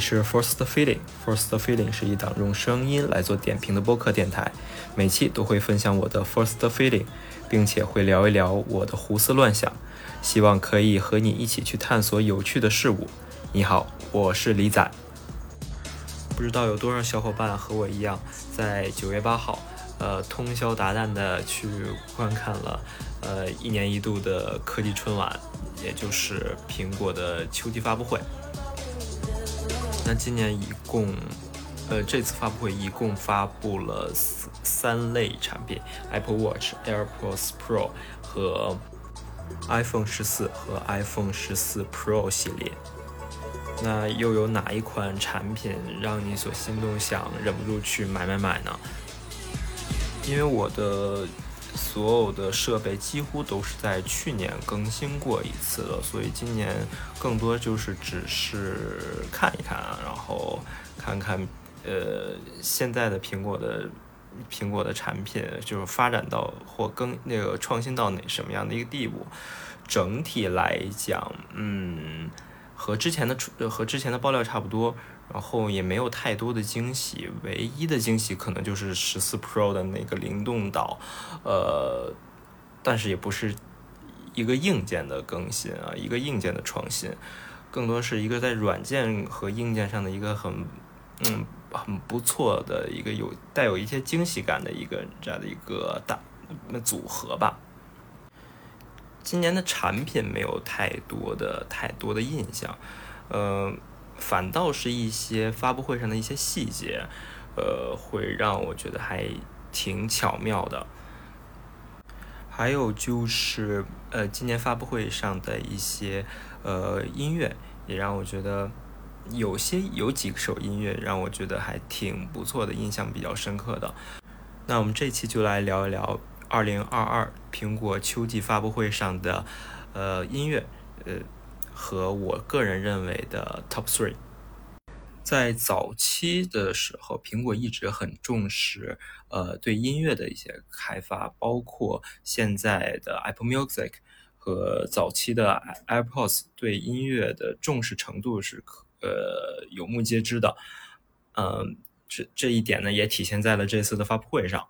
是 First Feeling。First Feeling 是一档用声音来做点评的播客电台，每期都会分享我的 First Feeling，并且会聊一聊我的胡思乱想，希望可以和你一起去探索有趣的事物。你好，我是李仔。不知道有多少小伙伴和我一样，在九月八号，呃，通宵达旦的去观看了，呃，一年一度的科技春晚，也就是苹果的秋季发布会。那今年一共，呃，这次发布会一共发布了三三类产品：Apple Watch、AirPods Pro 和 iPhone 十四和 iPhone 十四 Pro 系列。那又有哪一款产品让你所心动，想忍不住去买买买呢？因为我的所有的设备几乎都是在去年更新过一次的，所以今年更多就是只是看一看，然后看看呃现在的苹果的苹果的产品就是发展到或更那个创新到哪什么样的一个地步。整体来讲，嗯。和之前的和之前的爆料差不多，然后也没有太多的惊喜，唯一的惊喜可能就是十四 Pro 的那个灵动岛，呃，但是也不是一个硬件的更新啊，一个硬件的创新，更多是一个在软件和硬件上的一个很嗯很不错的一个有带有一些惊喜感的一个这样的一个大组合吧。今年的产品没有太多的太多的印象，呃，反倒是一些发布会上的一些细节，呃，会让我觉得还挺巧妙的。还有就是，呃，今年发布会上的一些呃音乐，也让我觉得有些有几首音乐让我觉得还挺不错的，印象比较深刻的。那我们这期就来聊一聊。二零二二苹果秋季发布会上的，呃，音乐，呃，和我个人认为的 Top Three，在早期的时候，苹果一直很重视，呃，对音乐的一些开发，包括现在的 Apple Music 和早期的 AirPods 对音乐的重视程度是可，呃，有目皆知的，嗯，这这一点呢，也体现在了这次的发布会上。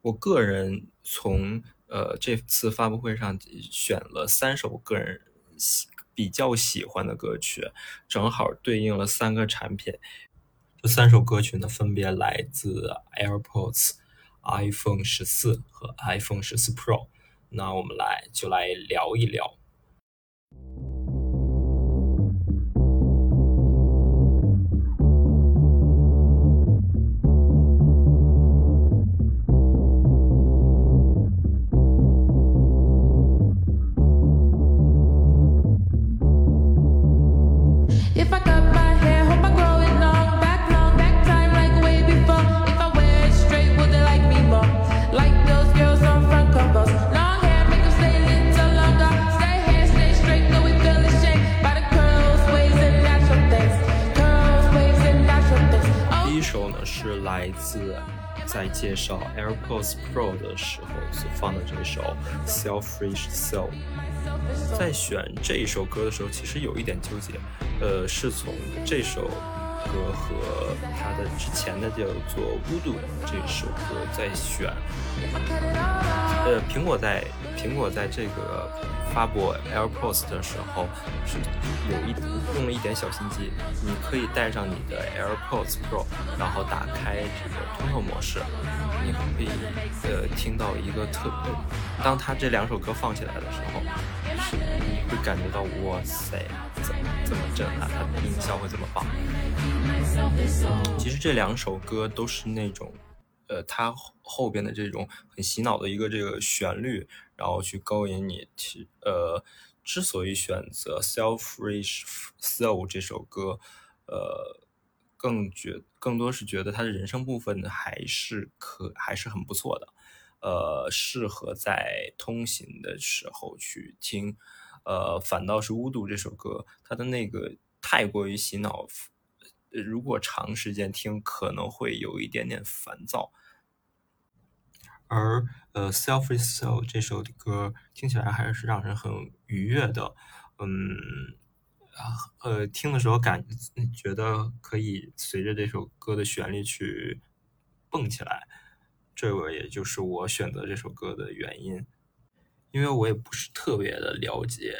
我个人从呃这次发布会上选了三首个人喜比较喜欢的歌曲，正好对应了三个产品。这三首歌曲呢，分别来自 AirPods、iPhone 十四和 iPhone 十四 Pro。那我们来就来聊一聊。首呢是来自在介绍 AirPods Pro 的时候所放的这首 Selfish Soul，在选这一首歌的时候，其实有一点纠结，呃，是从这首歌和它的之前的叫做 Voodoo 这首歌在选，呃，苹果在苹果在这个。发布 AirPods 的时候是有一用了一点小心机，你可以带上你的 AirPods Pro，然后打开这个通透模式，你可以呃听到一个特，当他这两首歌放起来的时候，是你会感觉到哇塞，怎么这么震撼，它的音效会这么棒。其实这两首歌都是那种。呃，它后边的这种很洗脑的一个这个旋律，然后去勾引你。其呃，之所以选择《Selfish Soul》这首歌，呃，更觉更多是觉得它的人声部分还是可还是很不错的，呃，适合在通行的时候去听。呃，反倒是《巫毒》这首歌，它的那个太过于洗脑。如果长时间听，可能会有一点点烦躁。而呃，《Selfish Soul》这首歌听起来还是让人很愉悦的。嗯，呃听的时候感觉得可以随着这首歌的旋律去蹦起来，这个也就是我选择这首歌的原因。因为我也不是特别的了解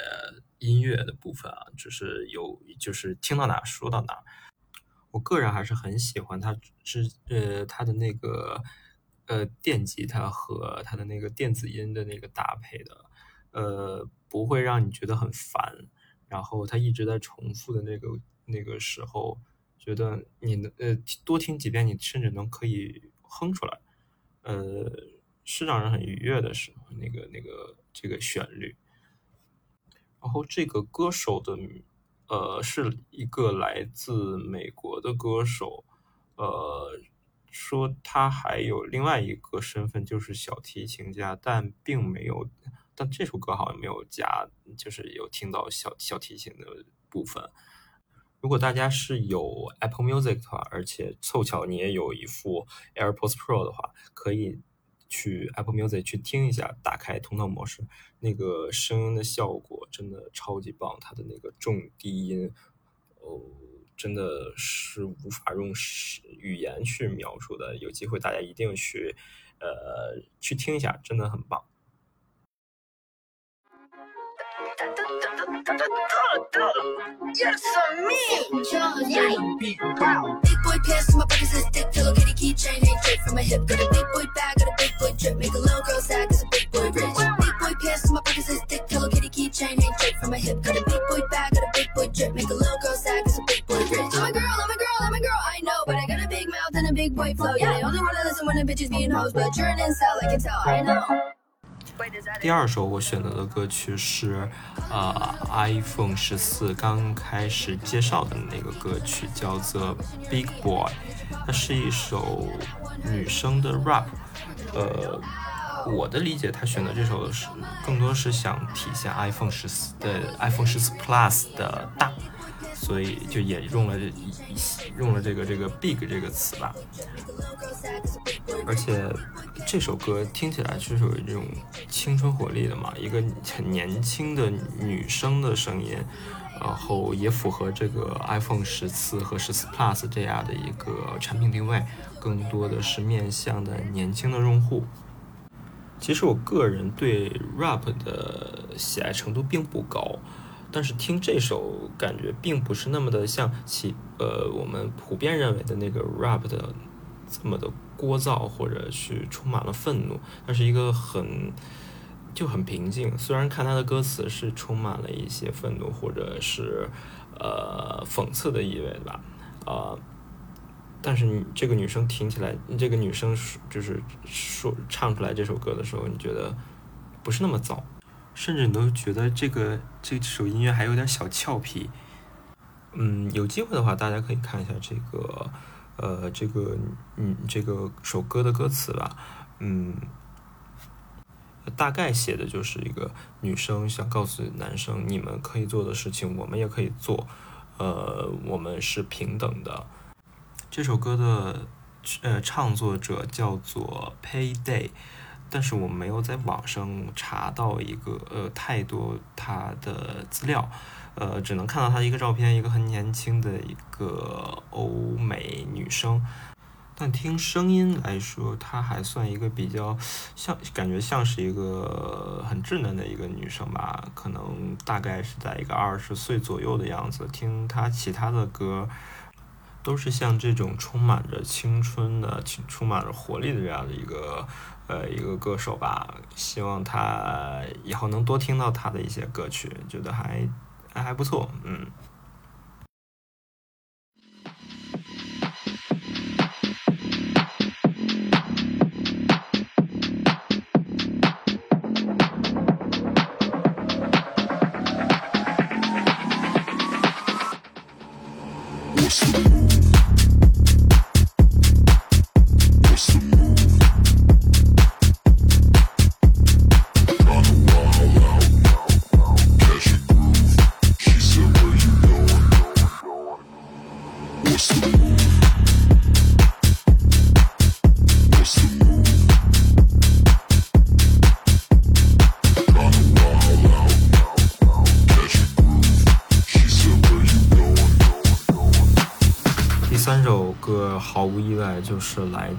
音乐的部分啊，只是有就是听到哪说到哪。我个人还是很喜欢它之呃它的那个呃电吉他和它的那个电子音的那个搭配的，呃不会让你觉得很烦。然后它一直在重复的那个那个时候，觉得你能呃多听几遍，你甚至能可以哼出来，呃是让人很愉悦的时候，那个那个这个旋律。然后这个歌手的呃是一个来自美国的歌手，呃说他还有另外一个身份就是小提琴家，但并没有。但这首歌好像没有加，就是有听到小小提琴的部分。如果大家是有 Apple Music 的话，而且凑巧你也有一副 AirPods Pro 的话，可以去 Apple Music 去听一下，打开通透模式，那个声音的效果真的超级棒，它的那个重低音，哦，真的是无法用语言去描述的。有机会大家一定去，呃，去听一下，真的很棒。Yes, me. Big boy pants in my pockets is thick. Hello Kitty keychain ain't drip from my hip. Got a big boy bag, got a big boy drip. Make a little girl sad cause a big boy rich. Big boy pants in my pockets is thick. Hello Kitty keychain ain't drip from my hip. Got a big boy bag, got a big boy drip. Make a little girl sad cause a 第二首我选择的歌曲是，呃，iPhone 十四刚开始介绍的那个歌曲，叫做《Big Boy》，它是一首女生的 rap，呃。我的理解，他选择这首是更多是想体现 iPhone 十四的 iPhone 十四 Plus 的大，所以就也用了这用了这个这个 Big 这个词吧，而且。这首歌听起来就是有这种青春活力的嘛，一个很年轻的女生的声音，然后也符合这个 iPhone 十四和十四 Plus 这样的一个产品定位，更多的是面向的年轻的用户。其实我个人对 rap 的喜爱程度并不高，但是听这首感觉并不是那么的像其呃我们普遍认为的那个 rap 的这么的。聒噪或者去充满了愤怒，它是一个很就很平静。虽然看他的歌词是充满了一些愤怒或者是呃讽刺的意味吧，呃，但是你这个女生听起来，这个女生就是说唱出来这首歌的时候，你觉得不是那么燥，甚至你都觉得这个这首音乐还有点小俏皮。嗯，有机会的话，大家可以看一下这个。呃，这个嗯，这个首歌的歌词吧，嗯，大概写的就是一个女生想告诉男生，你们可以做的事情，我们也可以做，呃，我们是平等的。这首歌的呃唱作者叫做 Payday，但是我没有在网上查到一个呃太多他的资料。呃，只能看到她一个照片，一个很年轻的一个欧美女生，但听声音来说，她还算一个比较像，感觉像是一个很稚嫩的一个女生吧，可能大概是在一个二十岁左右的样子。听她其他的歌，都是像这种充满着青春的，充满着活力的这样的一个呃一个歌手吧，希望他以后能多听到他的一些歌曲，觉得还还还不错。嗯。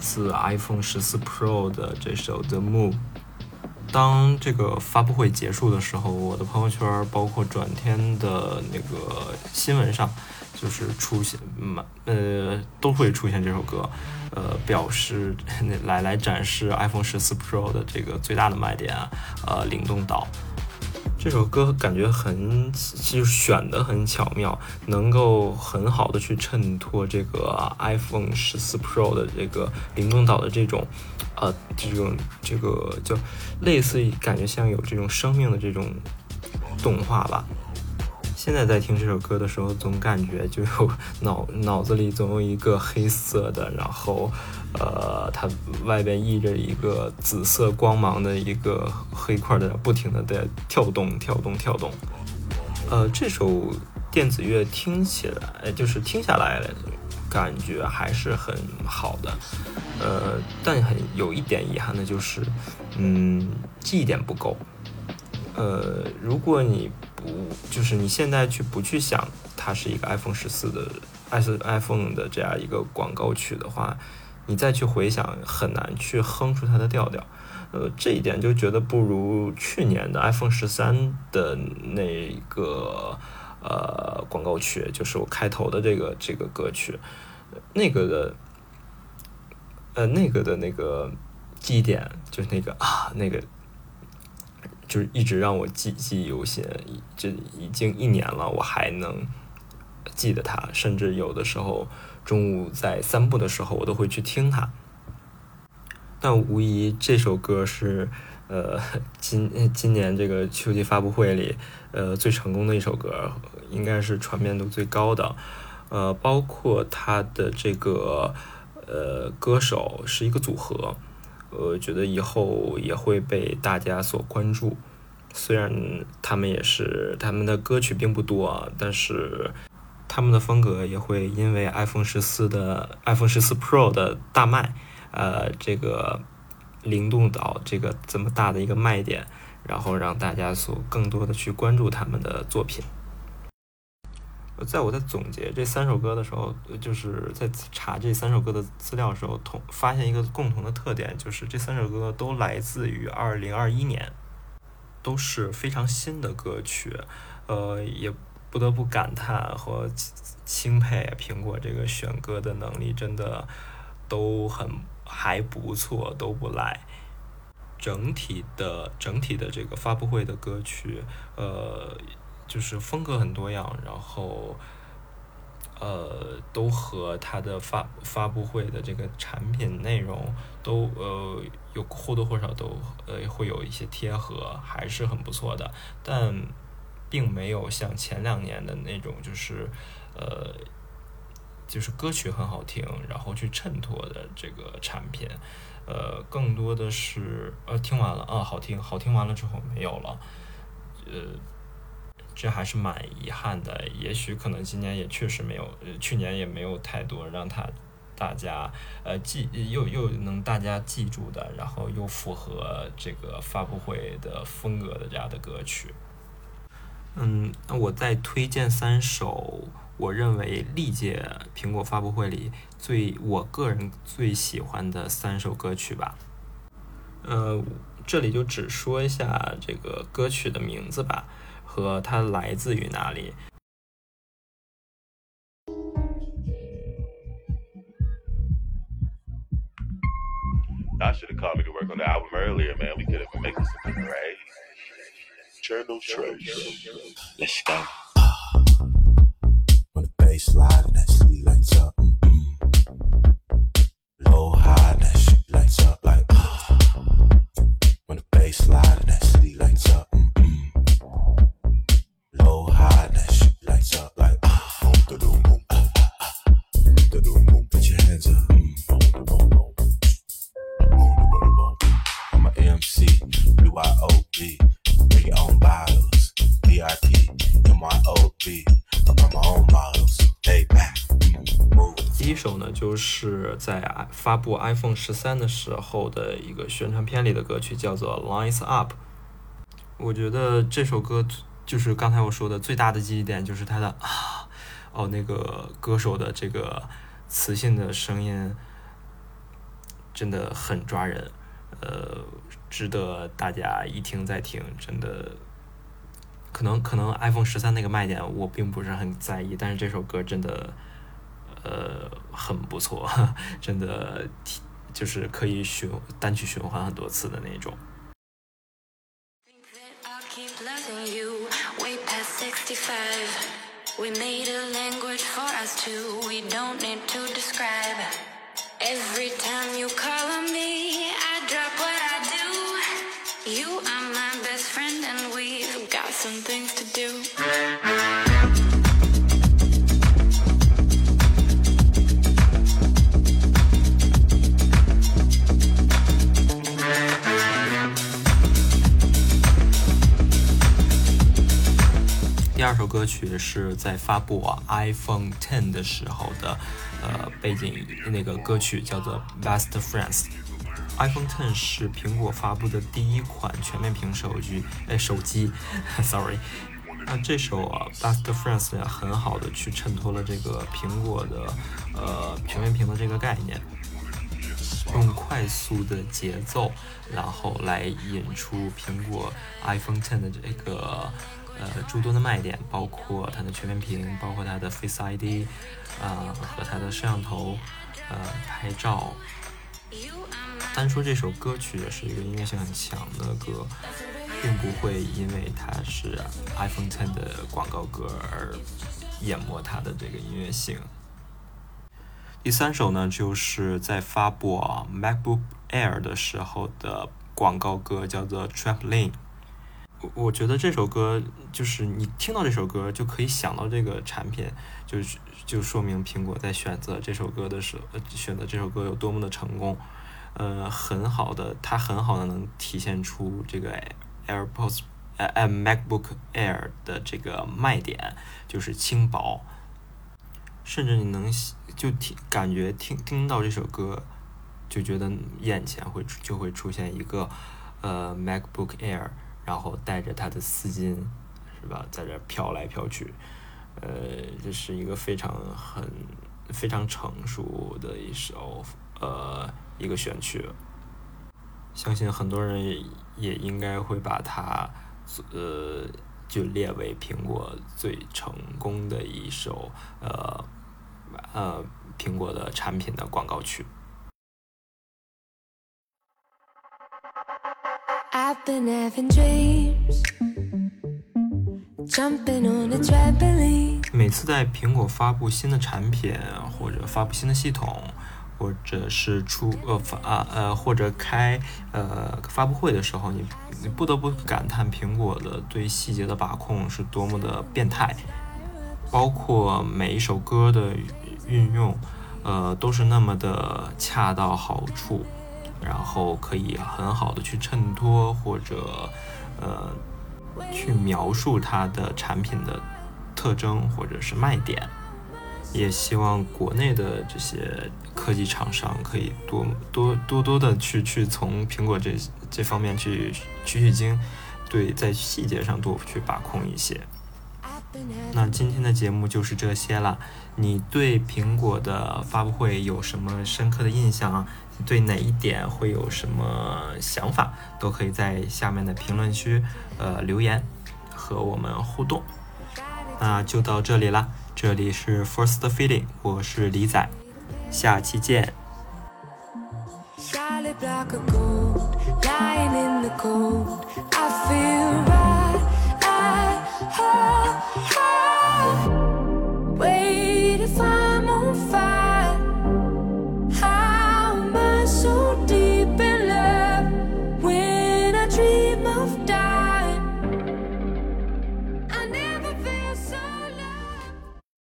自 iPhone 十四 Pro 的这首 The Move。当这个发布会结束的时候，我的朋友圈包括转天的那个新闻上，就是出现，呃，都会出现这首歌，呃，表示 来来展示 iPhone 十四 Pro 的这个最大的卖点啊，呃，灵动岛。这首歌感觉很，就选的很巧妙，能够很好的去衬托这个 iPhone 十四 Pro 的这个灵动岛的这种，呃，这种这个就类似于感觉像有这种生命的这种动画吧。现在在听这首歌的时候，总感觉就有脑脑子里总有一个黑色的，然后，呃，它外边溢着一个紫色光芒的一个黑块在不停的在跳动、跳动、跳动。呃，这首电子乐听起来就是听下来感觉还是很好的，呃，但很有一点遗憾的就是，嗯，记忆点不够。呃，如果你就是你现在去不去想它是一个 iPhone 十四的 i iPhone 的这样一个广告曲的话，你再去回想很难去哼出它的调调。呃，这一点就觉得不如去年的 iPhone 十三的那个呃广告曲，就是我开头的这个这个歌曲，那个的呃那个的那个记忆点就是那个啊那个。就是一直让我记记忆犹新，这已经一年了，我还能记得它，甚至有的时候中午在散步的时候，我都会去听它。但无疑这首歌是呃今今年这个秋季发布会里呃最成功的一首歌，应该是传遍度最高的。呃，包括它的这个呃歌手是一个组合。我觉得以后也会被大家所关注，虽然他们也是他们的歌曲并不多啊，但是他们的风格也会因为 iPhone 十四的 iPhone 十四 Pro 的大卖，呃，这个灵动岛这个这么大的一个卖点，然后让大家所更多的去关注他们的作品。在我在总结这三首歌的时候，就是在查这三首歌的资料的时候，同发现一个共同的特点，就是这三首歌都来自于二零二一年，都是非常新的歌曲。呃，也不得不感叹和钦佩苹果这个选歌的能力，真的都很还不错，都不赖。整体的整体的这个发布会的歌曲，呃。就是风格很多样，然后，呃，都和它的发发布会的这个产品内容都呃有或多或少都呃会有一些贴合，还是很不错的。但并没有像前两年的那种，就是呃，就是歌曲很好听，然后去衬托的这个产品，呃，更多的是呃听完了啊好听，好听完了之后没有了，呃。这还是蛮遗憾的，也许可能今年也确实没有，呃去年也没有太多让他大家呃记又又能大家记住的，然后又符合这个发布会的风格的这样的歌曲。嗯，那我再推荐三首我认为历届苹果发布会里最我个人最喜欢的三首歌曲吧。呃，这里就只说一下这个歌曲的名字吧。和它来自于哪里？I should have called me to work on the album earlier, man. We could have been making some great journal trace. Let's go. When the bass slide and that city lights up. 是在发布 iPhone 十三的时候的一个宣传片里的歌曲，叫做《Lines Up》。我觉得这首歌就是刚才我说的最大的记忆点，就是它的啊，哦，那个歌手的这个磁性的声音真的很抓人，呃，值得大家一听再听。真的，可能可能 iPhone 十三那个卖点我并不是很在意，但是这首歌真的，呃，很不错，真的就是可以循单曲循环很多次的那种。We made a language for us two, we don't need to describe. Every time you call on me, I drop what I do. You are my best friend, and we've got some things to do. 歌曲是在发布 iPhone Ten 的时候的，呃，背景那个歌曲叫做《Best Friends》。iPhone Ten 是苹果发布的第一款全面屏手机，哎，手机，sorry。那这首啊《Best Friends》呢，很好的去衬托了这个苹果的呃全面屏的这个概念，用快速的节奏，然后来引出苹果 iPhone Ten 的这个。呃，诸多的卖点包括它的全面屏，包括它的 Face ID，啊，和它的摄像头，呃，拍照。单说这首歌曲也是一个音乐性很强的歌，并不会因为它是 iPhone Ten 的广告歌而淹没它的这个音乐性。第三首呢，就是在发布 MacBook Air 的时候的广告歌，叫做 Trampoline。我我觉得这首歌就是你听到这首歌就可以想到这个产品，就是就说明苹果在选择这首歌的时候，选择这首歌有多么的成功。呃，很好的，它很好的能体现出这个 AirPods，呃，MacBook Air 的这个卖点，就是轻薄，甚至你能就听感觉听听到这首歌，就觉得眼前会就会出现一个呃 MacBook Air。然后带着他的丝巾，是吧，在这飘来飘去，呃，这是一个非常很非常成熟的一首呃一个选曲，相信很多人也应该会把它呃就列为苹果最成功的一首呃呃苹果的产品的广告曲。The effigies jumping on a trampoline. 每次在苹果发布新的产品，或者发布新的系统，或者是出呃发呃或者开呃发布会的时候，你你不得不感叹苹果的对细节的把控是多么的变态，包括每一首歌的运用，呃都是那么的恰到好处。然后可以很好的去衬托或者呃去描述它的产品的特征或者是卖点，也希望国内的这些科技厂商可以多多多多的去去从苹果这这方面去取取经，对在细节上多去把控一些。那今天的节目就是这些了。你对苹果的发布会有什么深刻的印象啊？对哪一点会有什么想法，都可以在下面的评论区呃留言和我们互动。那就到这里啦，这里是 First Feeling，我是李仔，下期见。I feel